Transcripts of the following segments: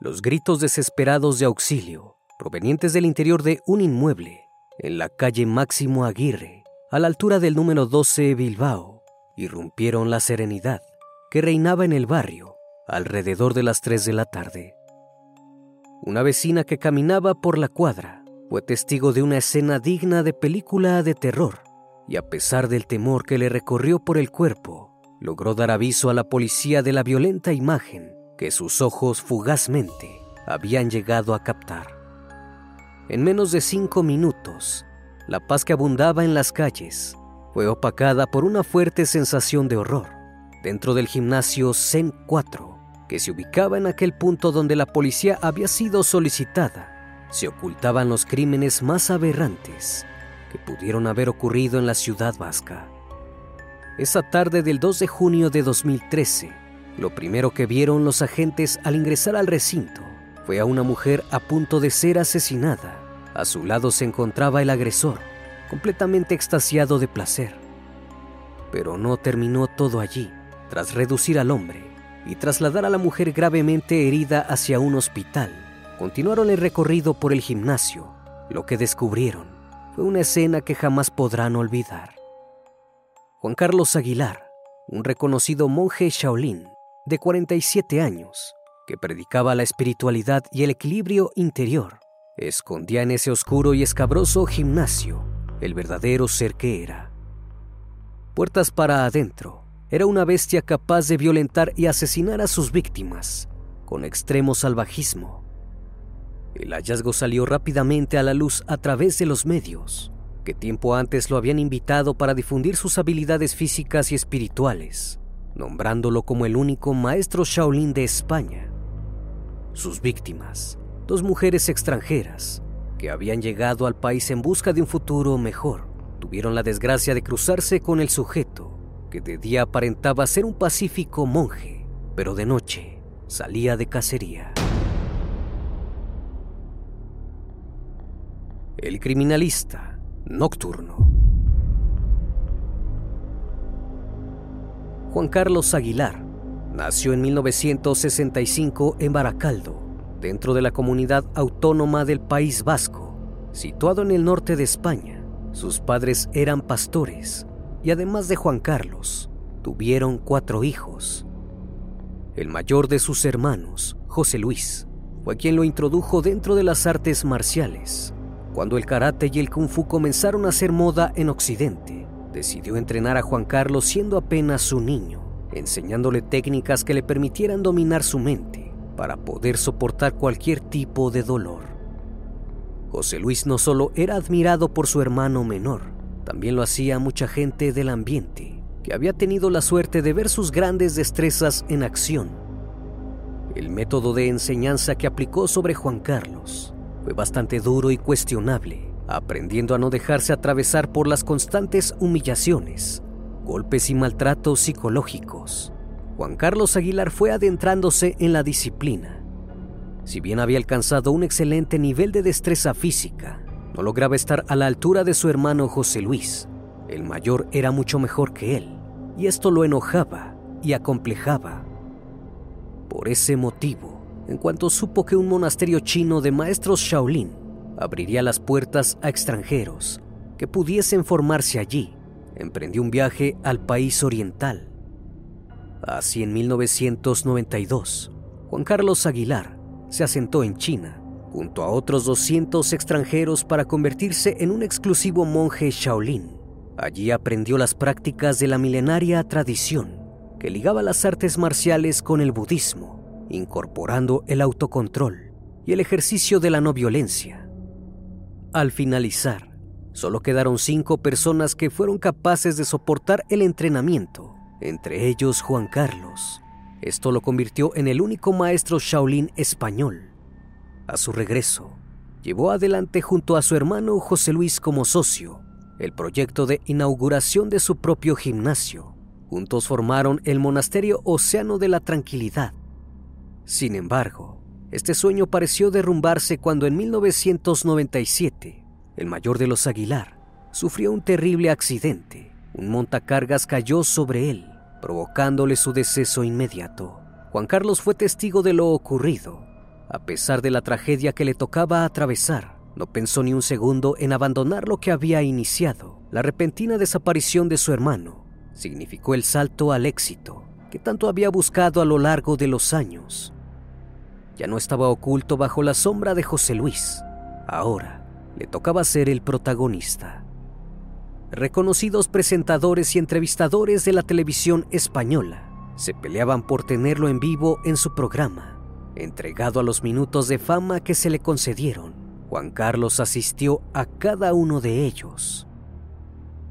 Los gritos desesperados de auxilio, provenientes del interior de un inmueble, en la calle Máximo Aguirre, a la altura del número 12 Bilbao, irrumpieron la serenidad que reinaba en el barrio alrededor de las 3 de la tarde. Una vecina que caminaba por la cuadra fue testigo de una escena digna de película de terror y a pesar del temor que le recorrió por el cuerpo, logró dar aviso a la policía de la violenta imagen que sus ojos fugazmente habían llegado a captar. En menos de cinco minutos, la paz que abundaba en las calles fue opacada por una fuerte sensación de horror dentro del gimnasio Zen 4, que se ubicaba en aquel punto donde la policía había sido solicitada. Se ocultaban los crímenes más aberrantes que pudieron haber ocurrido en la ciudad vasca. Esa tarde del 2 de junio de 2013, lo primero que vieron los agentes al ingresar al recinto fue a una mujer a punto de ser asesinada. A su lado se encontraba el agresor, completamente extasiado de placer. Pero no terminó todo allí. Tras reducir al hombre y trasladar a la mujer gravemente herida hacia un hospital, continuaron el recorrido por el gimnasio. Lo que descubrieron fue una escena que jamás podrán olvidar. Juan Carlos Aguilar, un reconocido monje Shaolin, de 47 años, que predicaba la espiritualidad y el equilibrio interior, escondía en ese oscuro y escabroso gimnasio el verdadero ser que era. Puertas para adentro, era una bestia capaz de violentar y asesinar a sus víctimas con extremo salvajismo. El hallazgo salió rápidamente a la luz a través de los medios, que tiempo antes lo habían invitado para difundir sus habilidades físicas y espirituales nombrándolo como el único maestro Shaolin de España. Sus víctimas, dos mujeres extranjeras que habían llegado al país en busca de un futuro mejor, tuvieron la desgracia de cruzarse con el sujeto que de día aparentaba ser un pacífico monje, pero de noche salía de cacería. El criminalista nocturno. Juan Carlos Aguilar nació en 1965 en Baracaldo, dentro de la comunidad autónoma del País Vasco, situado en el norte de España. Sus padres eran pastores y además de Juan Carlos, tuvieron cuatro hijos. El mayor de sus hermanos, José Luis, fue quien lo introdujo dentro de las artes marciales, cuando el karate y el kung fu comenzaron a ser moda en Occidente decidió entrenar a Juan Carlos siendo apenas un niño, enseñándole técnicas que le permitieran dominar su mente para poder soportar cualquier tipo de dolor. José Luis no solo era admirado por su hermano menor, también lo hacía mucha gente del ambiente, que había tenido la suerte de ver sus grandes destrezas en acción. El método de enseñanza que aplicó sobre Juan Carlos fue bastante duro y cuestionable, aprendiendo a no dejarse atravesar por las constantes humillaciones, golpes y maltratos psicológicos. Juan Carlos Aguilar fue adentrándose en la disciplina. Si bien había alcanzado un excelente nivel de destreza física, no lograba estar a la altura de su hermano José Luis. El mayor era mucho mejor que él, y esto lo enojaba y acomplejaba. Por ese motivo, en cuanto supo que un monasterio chino de maestros Shaolin abriría las puertas a extranjeros que pudiesen formarse allí. Emprendió un viaje al país oriental. Así en 1992, Juan Carlos Aguilar se asentó en China junto a otros 200 extranjeros para convertirse en un exclusivo monje Shaolin. Allí aprendió las prácticas de la milenaria tradición que ligaba las artes marciales con el budismo, incorporando el autocontrol y el ejercicio de la no violencia Al finalizar, solo quedaron cinco personas que fueron capaces de soportar el entrenamiento, entre ellos Juan Carlos. Esto lo convirtió en el único maestro Shaolin español. A su regreso, llevó adelante junto a su hermano José Luis como socio el proyecto de inauguración de su propio gimnasio. Juntos formaron el monasterio Océano de la Tranquilidad. Sin embargo, este sueño pareció derrumbarse cuando en 1997 el mayor de los Aguilar sufrió un terrible accidente. Un montacargas cayó sobre él, provocándole su deceso inmediato. Juan Carlos fue testigo de lo ocurrido. A pesar de la tragedia que le tocaba atravesar, no pensó ni un segundo en abandonar lo que había iniciado. La repentina desaparición de su hermano significó el salto al éxito que tanto había buscado a lo largo de los años. Ya no estaba oculto bajo la sombra de José Luis. Ahora le tocaba ser el protagonista. Reconocidos presentadores y entrevistadores de la televisión española se peleaban por tenerlo en vivo en su programa, entregado a los minutos de fama que se le concedieron. Juan Carlos asistió a cada uno de ellos.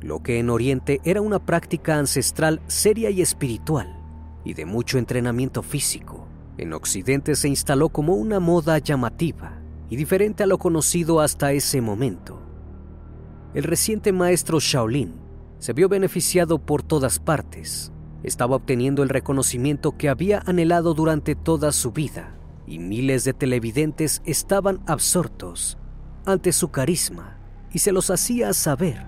Lo que en Oriente era una práctica ancestral seria y espiritual, y de mucho entrenamiento físico, en Occidente se instaló como una moda llamativa y diferente a lo conocido hasta ese momento. El reciente maestro Shaolin se vio beneficiado por todas partes. Estaba obteniendo el reconocimiento que había anhelado durante toda su vida y miles de televidentes estaban absortos ante su carisma y se los hacía saber.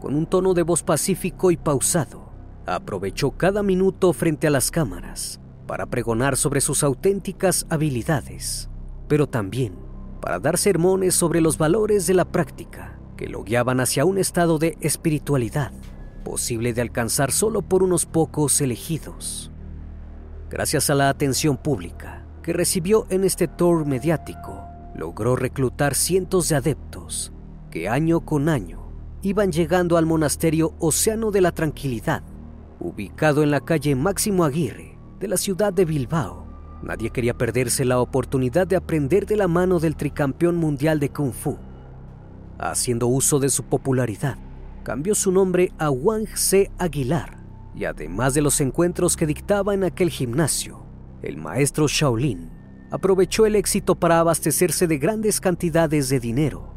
Con un tono de voz pacífico y pausado, aprovechó cada minuto frente a las cámaras para pregonar sobre sus auténticas habilidades, pero también para dar sermones sobre los valores de la práctica que lo guiaban hacia un estado de espiritualidad posible de alcanzar solo por unos pocos elegidos. Gracias a la atención pública, que recibió en este tour mediático, logró reclutar cientos de adeptos que año con año iban llegando al monasterio Océano de la Tranquilidad, ubicado en la calle Máximo Aguirre de la ciudad de Bilbao. Nadie quería perderse la oportunidad de aprender de la mano del tricampeón mundial de Kung Fu. Haciendo uso de su popularidad, cambió su nombre a Wang C. Aguilar y además de los encuentros que dictaba en aquel gimnasio, el maestro Shaolin aprovechó el éxito para abastecerse de grandes cantidades de dinero.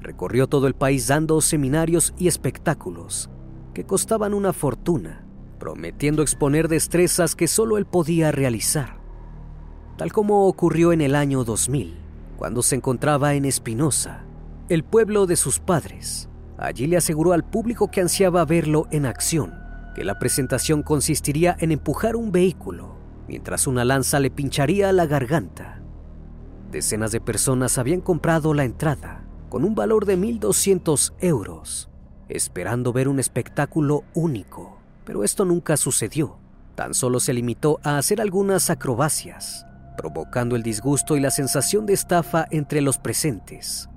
Recorrió todo el país dando seminarios y espectáculos que costaban una fortuna, prometiendo exponer destrezas que solo él podía realizar. Tal como ocurrió en el año 2000, cuando se encontraba en Espinosa, el pueblo de sus padres. Allí le aseguró al público que ansiaba verlo en acción, que la presentación consistiría en empujar un vehículo mientras una lanza le pincharía la garganta. Decenas de personas habían comprado la entrada con un valor de 1.200 euros, esperando ver un espectáculo único, pero esto nunca sucedió. Tan solo se limitó a hacer algunas acrobacias, provocando el disgusto y la sensación de estafa entre los presentes.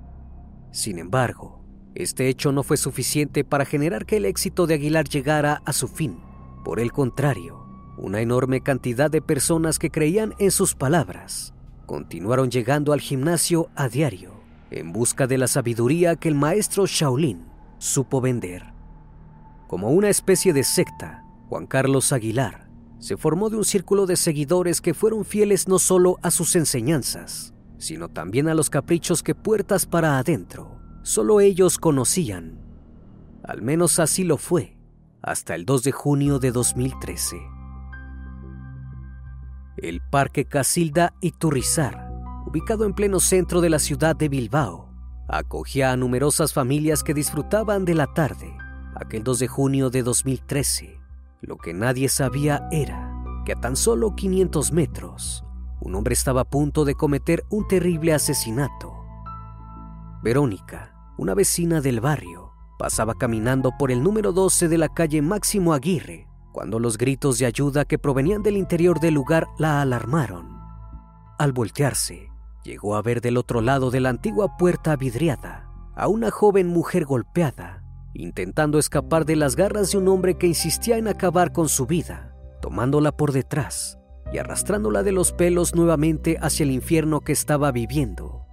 Sin embargo, este hecho no fue suficiente para generar que el éxito de Aguilar llegara a su fin. Por el contrario, una enorme cantidad de personas que creían en sus palabras continuaron llegando al gimnasio a diario en busca de la sabiduría que el maestro Shaolin supo vender. Como una especie de secta, Juan Carlos Aguilar se formó de un círculo de seguidores que fueron fieles no solo a sus enseñanzas, sino también a los caprichos que puertas para adentro solo ellos conocían. Al menos así lo fue hasta el 2 de junio de 2013. El Parque Casilda Iturrizar, ubicado en pleno centro de la ciudad de Bilbao, acogía a numerosas familias que disfrutaban de la tarde, aquel 2 de junio de 2013. Lo que nadie sabía era que a tan solo 500 metros, un hombre estaba a punto de cometer un terrible asesinato. Verónica, una vecina del barrio, pasaba caminando por el número 12 de la calle Máximo Aguirre cuando los gritos de ayuda que provenían del interior del lugar la alarmaron. Al voltearse, llegó a ver del otro lado de la antigua puerta vidriada a una joven mujer golpeada, intentando escapar de las garras de un hombre que insistía en acabar con su vida, tomándola por detrás y arrastrándola de los pelos nuevamente hacia el infierno que estaba viviendo.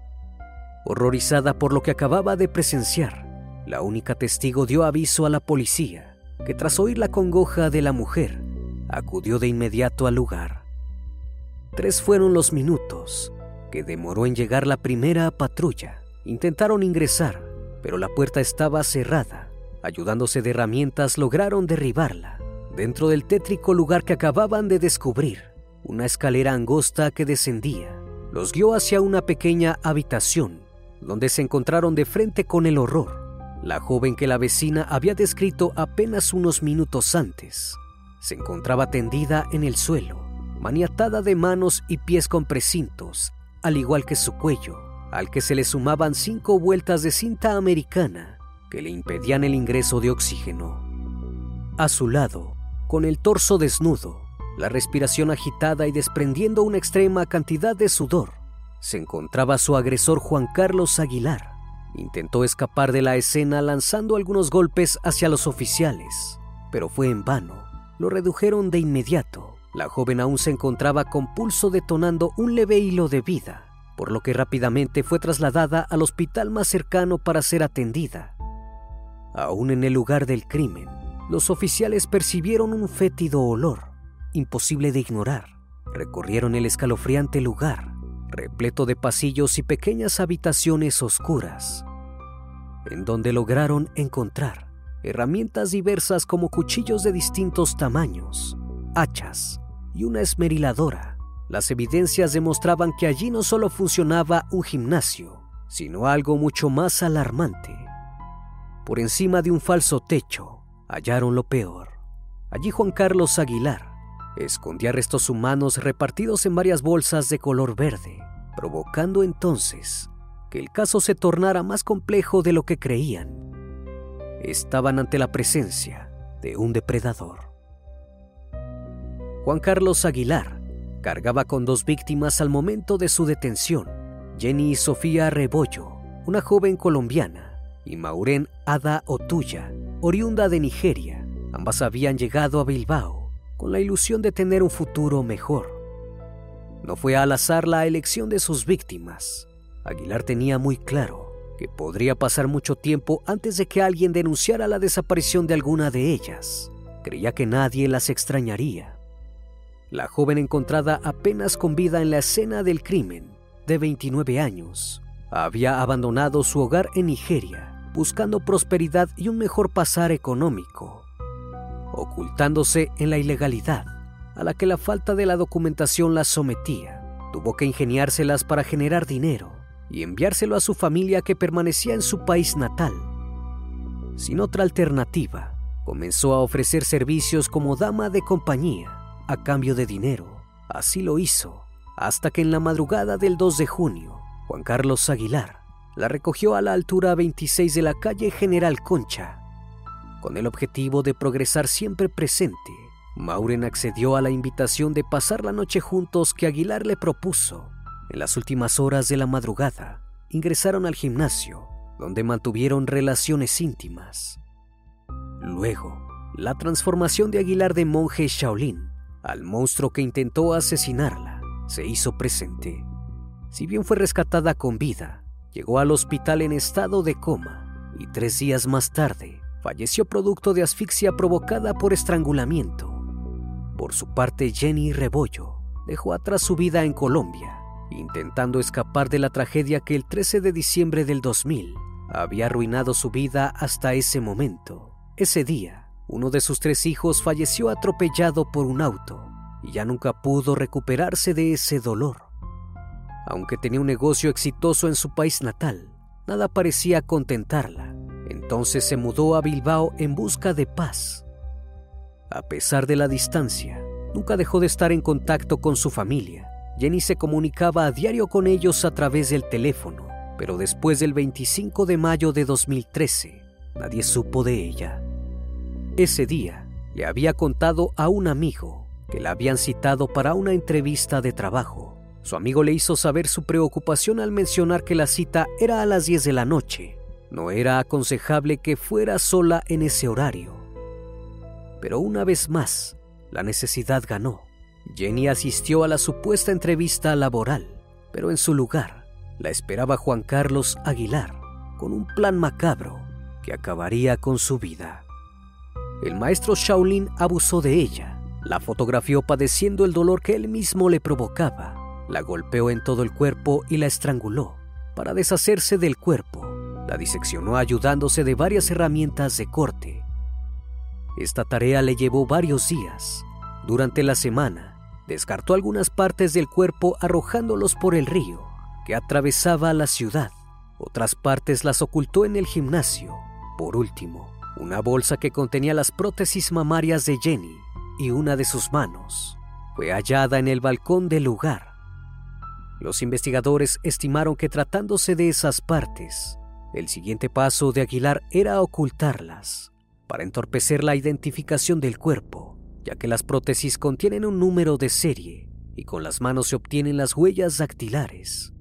Horrorizada por lo que acababa de presenciar, la única testigo dio aviso a la policía, que tras oír la congoja de la mujer, acudió de inmediato al lugar. Tres fueron los minutos que demoró en llegar la primera patrulla. Intentaron ingresar, pero la puerta estaba cerrada. Ayudándose de herramientas lograron derribarla. Dentro del tétrico lugar que acababan de descubrir, una escalera angosta que descendía, los guió hacia una pequeña habitación, donde se encontraron de frente con el horror. La joven que la vecina había descrito apenas unos minutos antes se encontraba tendida en el suelo, maniatada de manos y pies con precintos, al igual que su cuello, al que se le sumaban cinco vueltas de cinta americana que le impedían el ingreso de oxígeno. A su lado, con el torso desnudo, la respiración agitada y desprendiendo una extrema cantidad de sudor, se encontraba su agresor Juan Carlos Aguilar. Intentó escapar de la escena lanzando algunos golpes hacia los oficiales, pero fue en vano. Lo redujeron de inmediato. La joven aún se encontraba con pulso detonando un leve hilo de vida, por lo que rápidamente fue trasladada al hospital más cercano para ser atendida. Aún en el lugar del crimen, los oficiales percibieron un fétido olor, imposible de ignorar. Recorrieron el escalofriante lugar, repleto de pasillos y pequeñas habitaciones oscuras, en donde lograron encontrar herramientas diversas como cuchillos de distintos tamaños, hachas y una esmeriladora. Las evidencias demostraban que allí no solo funcionaba un gimnasio, sino algo mucho más alarmante. Por encima de un falso techo, hallaron lo peor. Allí Juan Carlos Aguilar escondía restos humanos repartidos en varias bolsas de color verde, provocando entonces que el caso se tornara más complejo de lo que creían. Estaban ante la presencia de un depredador. Juan Carlos Aguilar cargaba con dos víctimas al momento de su detención, Jenny y Sofía Rebollo, una joven colombiana, y Maureen Ada Otuya, oriunda de Nigeria. Ambas habían llegado a Bilbao con la ilusión de tener un futuro mejor. No fue al azar la elección de sus víctimas. Aguilar tenía muy claro que podría pasar mucho tiempo antes de que alguien denunciara la desaparición de alguna de ellas. Creía que nadie las extrañaría. La joven encontrada apenas con vida en la escena del crimen, de 29 años, había abandonado su hogar en Nigeria, buscando prosperidad y un mejor pasar económico ocultándose en la ilegalidad a la que la falta de la documentación la sometía. Tuvo que ingeniárselas para generar dinero y enviárselo a su familia que permanecía en su país natal. Sin otra alternativa, comenzó a ofrecer servicios como dama de compañía a cambio de dinero. Así lo hizo, hasta que en la madrugada del 2 de junio, Juan Carlos Aguilar la recogió a la altura 26 de la calle General Concha con el objetivo de progresar siempre presente, Mauren accedió a la invitación de pasar la noche juntos que Aguilar le propuso. En las últimas horas de la madrugada, ingresaron al gimnasio, donde mantuvieron relaciones íntimas. Luego, la transformación de Aguilar de monje Shaolin al monstruo que intentó asesinarla se hizo presente. Si bien fue rescatada con vida, llegó al hospital en estado de coma y tres días más tarde falleció producto de asfixia provocada por estrangulamiento. Por su parte, Jenny Rebollo dejó atrás su vida en Colombia, intentando escapar de la tragedia que el 13 de diciembre del 2000 había arruinado su vida hasta ese momento. Ese día, uno de sus tres hijos falleció atropellado por un auto y ya nunca pudo recuperarse de ese dolor. Aunque tenía un negocio exitoso en su país natal, nada parecía contentarla entonces se mudó a Bilbao en busca de paz. A pesar de la distancia, nunca dejó de estar en contacto con su familia. Jenny se comunicaba a diario con ellos a través del teléfono, pero después del 25 de mayo de 2013, nadie supo de ella. Ese día, le había contado a un amigo que la habían citado para una entrevista de trabajo. Su amigo le hizo saber su preocupación al mencionar que la cita era a las 10 de la noche no era aconsejable que fuera sola en ese horario. Pero una vez más, la necesidad ganó. Jenny asistió a la supuesta entrevista laboral, pero en su lugar, la esperaba Juan Carlos Aguilar con un plan macabro que acabaría con su vida. El maestro Shaolin abusó de ella, la fotografió padeciendo el dolor que él mismo le provocaba, la golpeó en todo el cuerpo y la estranguló. Para deshacerse del cuerpo, la diseccionó ayudándose de varias herramientas de corte. Esta tarea le llevó varios días. Durante la semana, descartó algunas partes del cuerpo arrojándolos por el río que atravesaba la ciudad. Otras partes las ocultó en el gimnasio. Por último, una bolsa que contenía las prótesis mamarias de Jenny y una de sus manos fue hallada en el balcón del lugar. Los investigadores estimaron que tratándose de esas partes, el siguiente paso de Aguilar era ocultarlas para entorpecer la identificación del cuerpo, ya que las prótesis contienen un número de serie y con las manos se obtienen las huellas dactilares.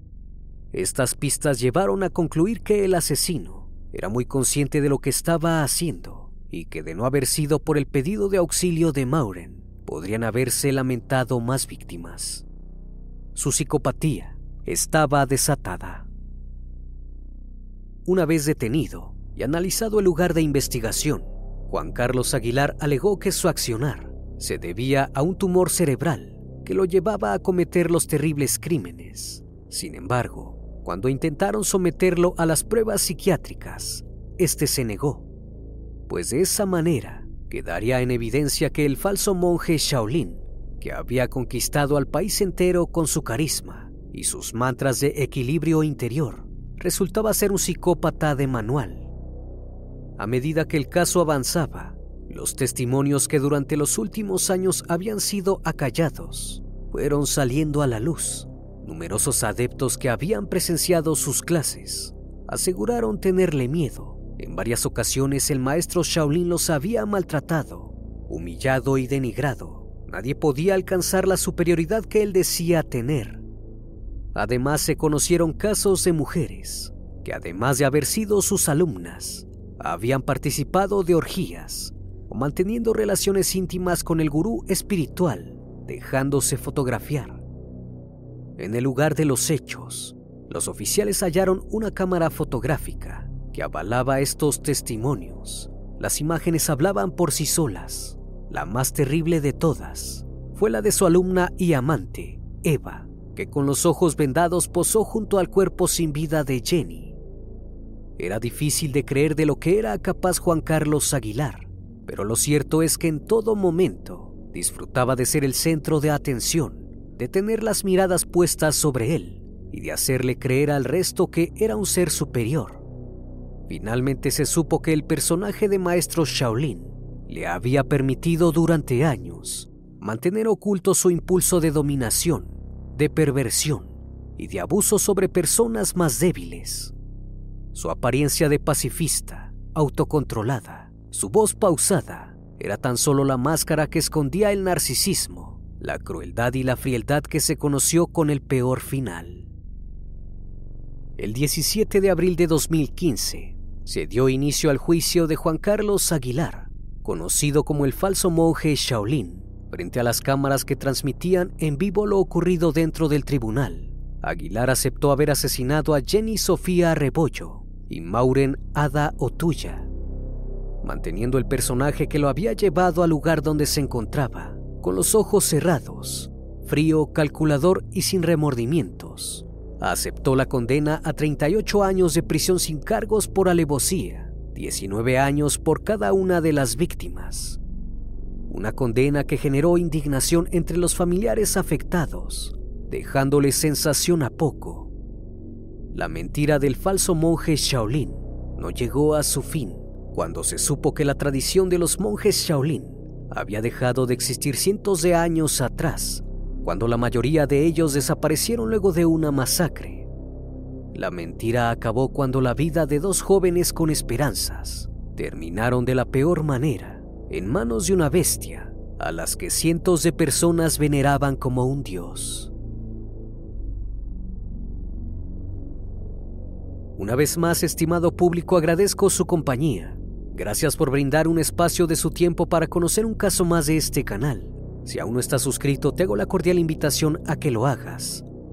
Estas pistas llevaron a concluir que el asesino era muy consciente de lo que estaba haciendo y que de no haber sido por el pedido de auxilio de Mauren, podrían haberse lamentado más víctimas. Su psicopatía estaba desatada. Una vez detenido y analizado el lugar de investigación, Juan Carlos Aguilar alegó que su accionar se debía a un tumor cerebral que lo llevaba a cometer los terribles crímenes. Sin embargo, cuando intentaron someterlo a las pruebas psiquiátricas, este se negó, pues de esa manera quedaría en evidencia que el falso monje Shaolin, que había conquistado al país entero con su carisma y sus mantras de equilibrio interior, resultaba ser un psicópata de manual. A medida que el caso avanzaba, los testimonios que durante los últimos años habían sido acallados fueron saliendo a la luz Numerosos adeptos que habían presenciado sus clases aseguraron tenerle miedo. En varias ocasiones el maestro Shaolin los había maltratado, humillado y denigrado. Nadie podía alcanzar la superioridad que él decía tener. Además se conocieron casos de mujeres que además de haber sido sus alumnas, habían participado de orgías o manteniendo relaciones íntimas con el gurú espiritual, dejándose fotografiar. En el lugar de los hechos, los oficiales hallaron una cámara fotográfica que avalaba estos testimonios. Las imágenes hablaban por sí solas. La más terrible de todas fue la de su alumna y amante, Eva, que con los ojos vendados posó junto al cuerpo sin vida de Jenny. Era difícil de creer de lo que era capaz Juan Carlos Aguilar, pero lo cierto es que en todo momento disfrutaba de ser el centro de atención de tener las miradas puestas sobre él y de hacerle creer al resto que era un ser superior. Finalmente se supo que el personaje de Maestro Shaolin le había permitido durante años mantener oculto su impulso de dominación, de perversión y de abuso sobre personas más débiles. Su apariencia de pacifista, autocontrolada, su voz pausada, era tan solo la máscara que escondía el narcisismo la crueldad y la frialdad que se conoció con el peor final. El 17 de abril de 2015 se dio inicio al juicio de Juan Carlos Aguilar, conocido como el falso monje Shaolin, frente a las cámaras que transmitían en vivo lo ocurrido dentro del tribunal. Aguilar aceptó haber asesinado a Jenny Sofía Rebollo y Mauren Ada Otuya, manteniendo el personaje que lo había llevado al lugar donde se encontraba con los ojos cerrados, frío, calculador y sin remordimientos. Aceptó la condena a 38 años de prisión sin cargos por alevosía, 19 años por cada una de las víctimas. Una condena que generó indignación entre los familiares afectados, dejándole sensación a poco. La mentira del falso monje Shaolin no llegó a su fin cuando se supo que la tradición de los monjes Shaolin había dejado de existir cientos de años atrás, cuando la mayoría de ellos desaparecieron luego de una masacre. La mentira acabó cuando la vida de dos jóvenes con esperanzas terminaron de la peor manera, en manos de una bestia a las que cientos de personas veneraban como un dios. Una vez más, estimado público, agradezco su compañía Gracias por brindar un espacio de su tiempo para conocer un caso más de este canal. Si aún no estás suscrito, te hago la cordial invitación a que lo hagas.